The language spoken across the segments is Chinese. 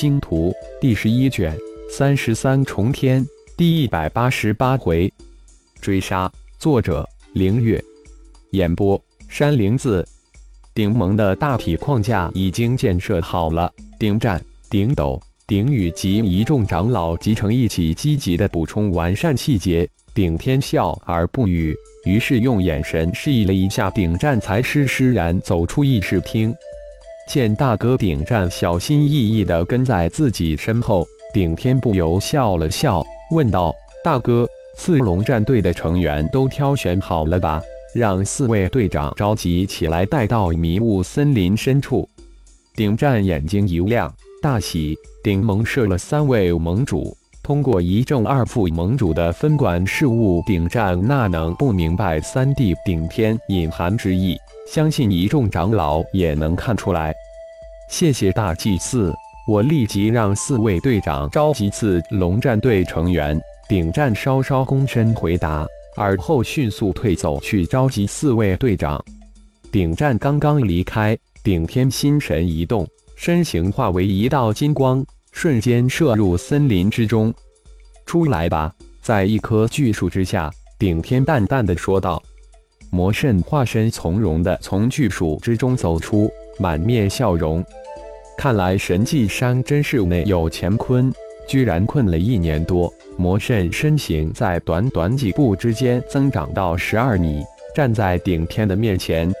星图》第十一卷三十三重天第一百八十八回，追杀。作者：凌月。演播：山灵子。顶盟的大体框架已经建设好了，顶战、顶斗、顶宇及一众长老集成一起，积极的补充完善细节。顶天笑而不语，于是用眼神示意了一下顶战，才施施然走出议事厅。见大哥顶战小心翼翼地跟在自己身后，顶天不由笑了笑，问道：“大哥，四龙战队的成员都挑选好了吧？让四位队长召集起来，带到迷雾森林深处。”顶战眼睛一亮，大喜：顶盟设了三位盟主。通过一正二副盟主的分管事务，顶战那能不明白三弟顶天隐含之意？相信一众长老也能看出来。谢谢大祭司，我立即让四位队长召集次龙战队成员。顶战稍稍躬身回答，而后迅速退走去召集四位队长。顶战刚刚离开，顶天心神一动，身形化为一道金光。瞬间射入森林之中，出来吧！在一棵巨树之下，顶天淡淡的说道。魔圣化身从容的从巨树之中走出，满面笑容。看来神迹山真是内有乾坤，居然困了一年多，魔圣身形在短短几步之间增长到十二米，站在顶天的面前，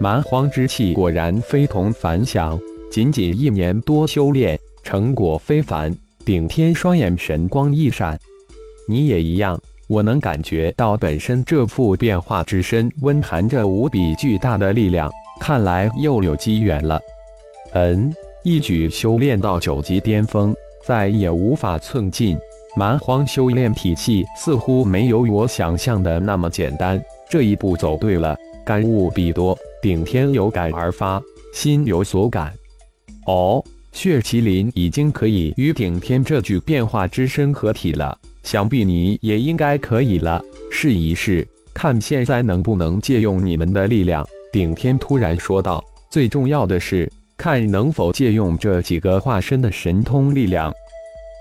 蛮荒之气果然非同凡响。仅仅一年多修炼。成果非凡，顶天双眼神光一闪，你也一样。我能感觉到本身这副变化之身温含着无比巨大的力量，看来又有机缘了。嗯，一举修炼到九级巅峰，再也无法寸进。蛮荒修炼体系似乎没有我想象的那么简单，这一步走对了。感悟必多，顶天有感而发，心有所感。哦。血麒麟已经可以与顶天这具变化之身合体了，想必你也应该可以了。试一试，看现在能不能借用你们的力量。顶天突然说道：“最重要的是，看能否借用这几个化身的神通力量。”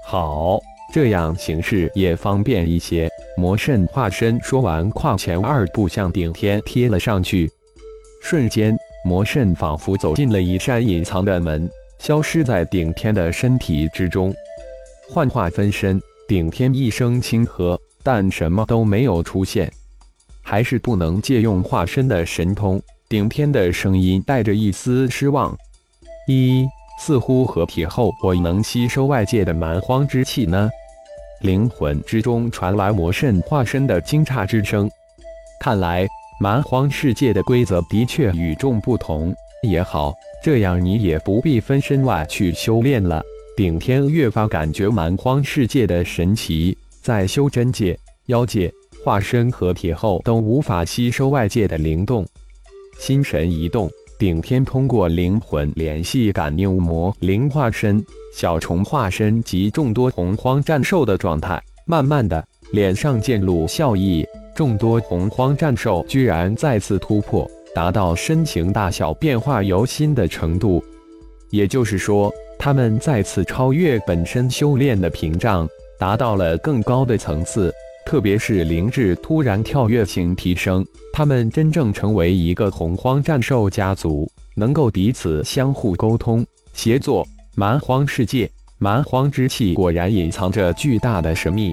好，这样行事也方便一些。魔圣化身说完，跨前二步向顶天贴了上去，瞬间，魔圣仿佛走进了一扇隐藏的门。消失在顶天的身体之中，幻化分身。顶天一声轻喝，但什么都没有出现。还是不能借用化身的神通。顶天的声音带着一丝失望。一，似乎合体后我能吸收外界的蛮荒之气呢？灵魂之中传来魔圣化身的惊诧之声。看来蛮荒世界的规则的确与众不同。也好。这样你也不必分身外去修炼了。顶天越发感觉蛮荒世界的神奇，在修真界、妖界，化身合体后都无法吸收外界的灵动。心神一动，顶天通过灵魂联系感应魔灵化身、小虫化身及众多洪荒战兽的状态，慢慢的，脸上渐露笑意。众多洪荒战兽居然再次突破。达到身形大小变化由心的程度，也就是说，他们再次超越本身修炼的屏障，达到了更高的层次。特别是灵智突然跳跃性提升，他们真正成为一个洪荒战兽家族，能够彼此相互沟通、协作。蛮荒世界，蛮荒之气果然隐藏着巨大的神秘。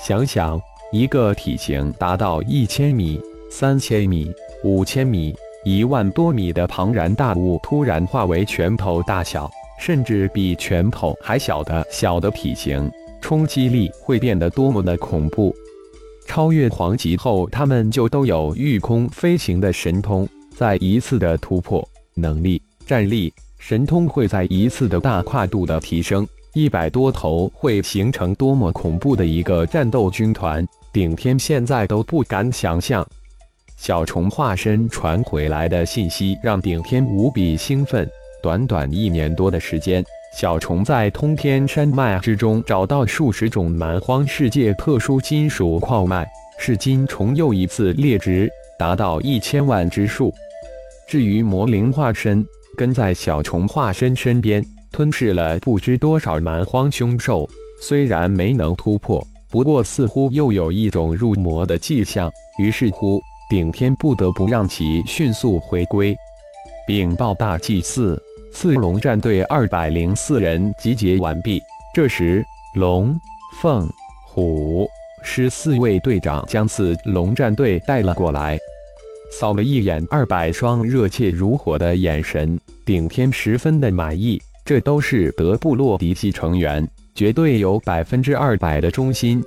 想想，一个体型达到一千米、三千米。五千米、一万多米的庞然大物突然化为拳头大小，甚至比拳头还小的小的体型，冲击力会变得多么的恐怖！超越黄级后，他们就都有御空飞行的神通，在一次的突破能力、战力、神通会在一次的大跨度的提升，一百多头会形成多么恐怖的一个战斗军团，顶天现在都不敢想象。小虫化身传回来的信息让顶天无比兴奋。短短一年多的时间，小虫在通天山脉之中找到数十种蛮荒世界特殊金属矿脉，是金虫又一次列值，达到一千万之数。至于魔灵化身，跟在小虫化身身边，吞噬了不知多少蛮荒凶兽，虽然没能突破，不过似乎又有一种入魔的迹象。于是乎，顶天不得不让其迅速回归。禀报大祭司，刺龙战队二百零四人集结完毕。这时，龙、凤、虎、狮四位队长将刺龙战队带了过来。扫了一眼二百双热切如火的眼神，顶天十分的满意。这都是德部落嫡系成员，绝对有百分之二百的忠心。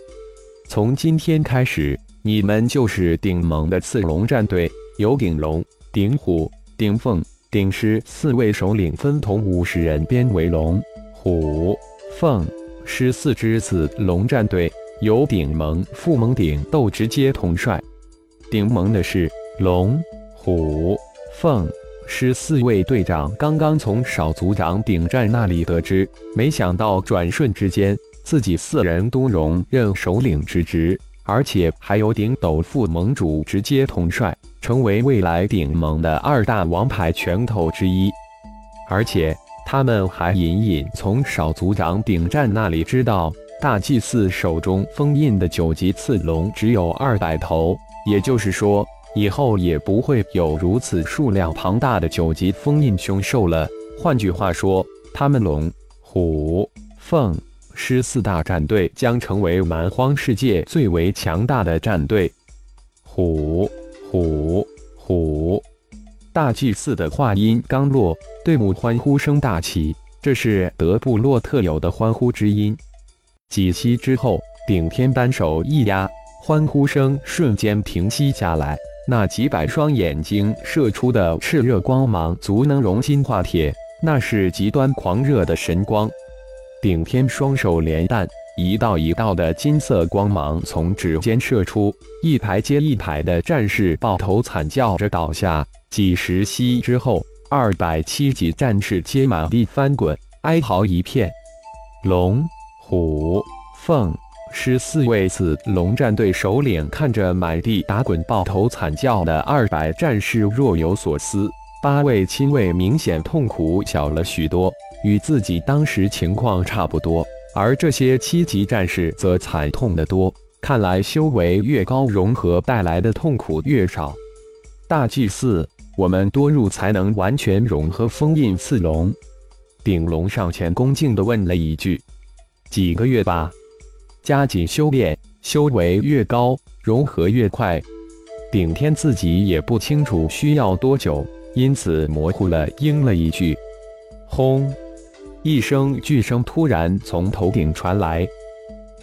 从今天开始，你们就是顶盟的刺龙战队，由顶龙、顶虎、顶凤、顶狮四位首领分同五十人编为龙、虎、凤、狮四支子龙战队，由顶盟副盟顶斗直接统帅。顶盟的是龙、虎、凤。狮四位队长刚刚从少族长顶战那里得知，没想到转瞬之间，自己四人都荣任首领之职，而且还有顶斗副盟主直接统帅，成为未来顶盟的二大王牌拳头之一。而且他们还隐隐从少族长顶战那里知道，大祭司手中封印的九级刺龙只有二百头，也就是说。以后也不会有如此数量庞大的九级封印凶兽了。换句话说，他们龙、虎、凤、狮四大战队将成为蛮荒世界最为强大的战队。虎、虎、虎！大祭司的话音刚落，队伍欢呼声大起，这是德布洛特有的欢呼之音。几息之后，顶天单手一压，欢呼声瞬间平息下来。那几百双眼睛射出的炽热光芒，足能融金化铁，那是极端狂热的神光。顶天双手连弹，一道一道的金色光芒从指尖射出，一排接一排的战士抱头惨叫着倒下。几十息之后，二百七级战士皆满地翻滚，哀嚎一片。龙、虎、凤。十四位子龙战队首领看着满地打滚、抱头惨叫的二百战士，若有所思。八位亲卫明显痛苦小了许多，与自己当时情况差不多。而这些七级战士则惨痛得多。看来修为越高，融合带来的痛苦越少。大祭司，我们多入才能完全融合封印刺龙。顶龙上前恭敬地问了一句：“几个月吧。”加紧修炼，修为越高，融合越快。顶天自己也不清楚需要多久，因此模糊了应了一句：“轰！”一声巨声突然从头顶传来。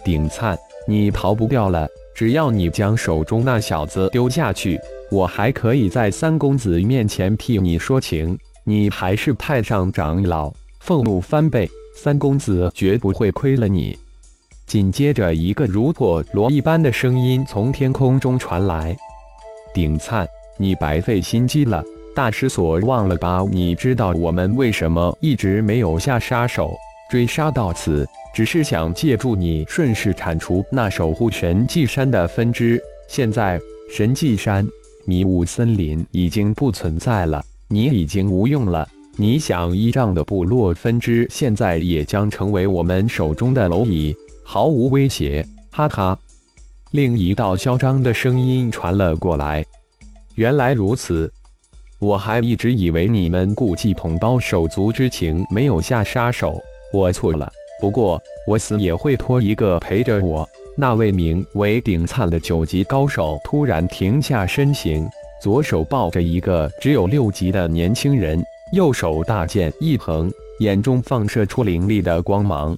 顶灿，你逃不掉了！只要你将手中那小子丢下去，我还可以在三公子面前替你说情。你还是太上长老，俸禄翻倍，三公子绝不会亏了你。紧接着，一个如破锣一般的声音从天空中传来：“顶灿，你白费心机了，大师所忘了吧？你知道我们为什么一直没有下杀手，追杀到此，只是想借助你顺势铲除那守护神迹山的分支。现在，神迹山、迷雾森林已经不存在了，你已经无用了。你想依仗的部落分支，现在也将成为我们手中的蝼蚁。”毫无威胁，哈哈！另一道嚣张的声音传了过来。原来如此，我还一直以为你们顾忌同胞手足之情，没有下杀手。我错了。不过我死也会拖一个陪着我。那位名为顶灿的九级高手突然停下身形，左手抱着一个只有六级的年轻人，右手大剑一横，眼中放射出凌厉的光芒。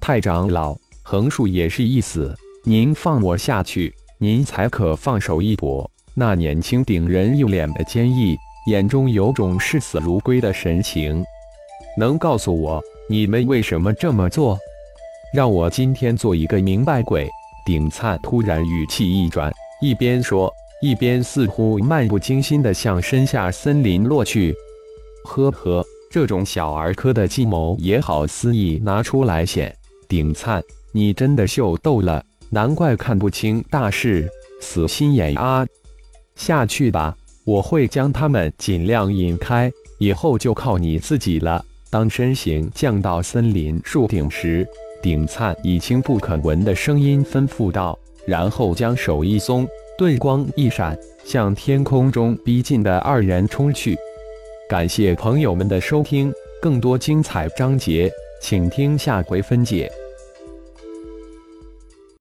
太长老。横竖也是一死，您放我下去，您才可放手一搏。那年轻顶人一脸的坚毅，眼中有种视死如归的神情。能告诉我你们为什么这么做？让我今天做一个明白鬼。顶灿突然语气一转，一边说，一边似乎漫不经心地向身下森林落去。呵呵，这种小儿科的计谋也好肆意拿出来显。顶灿。你真的秀逗了，难怪看不清大事，死心眼啊！下去吧，我会将他们尽量引开，以后就靠你自己了。当身形降到森林树顶时，顶灿以轻不可闻的声音吩咐道，然后将手一松，盾光一闪，向天空中逼近的二人冲去。感谢朋友们的收听，更多精彩章节，请听下回分解。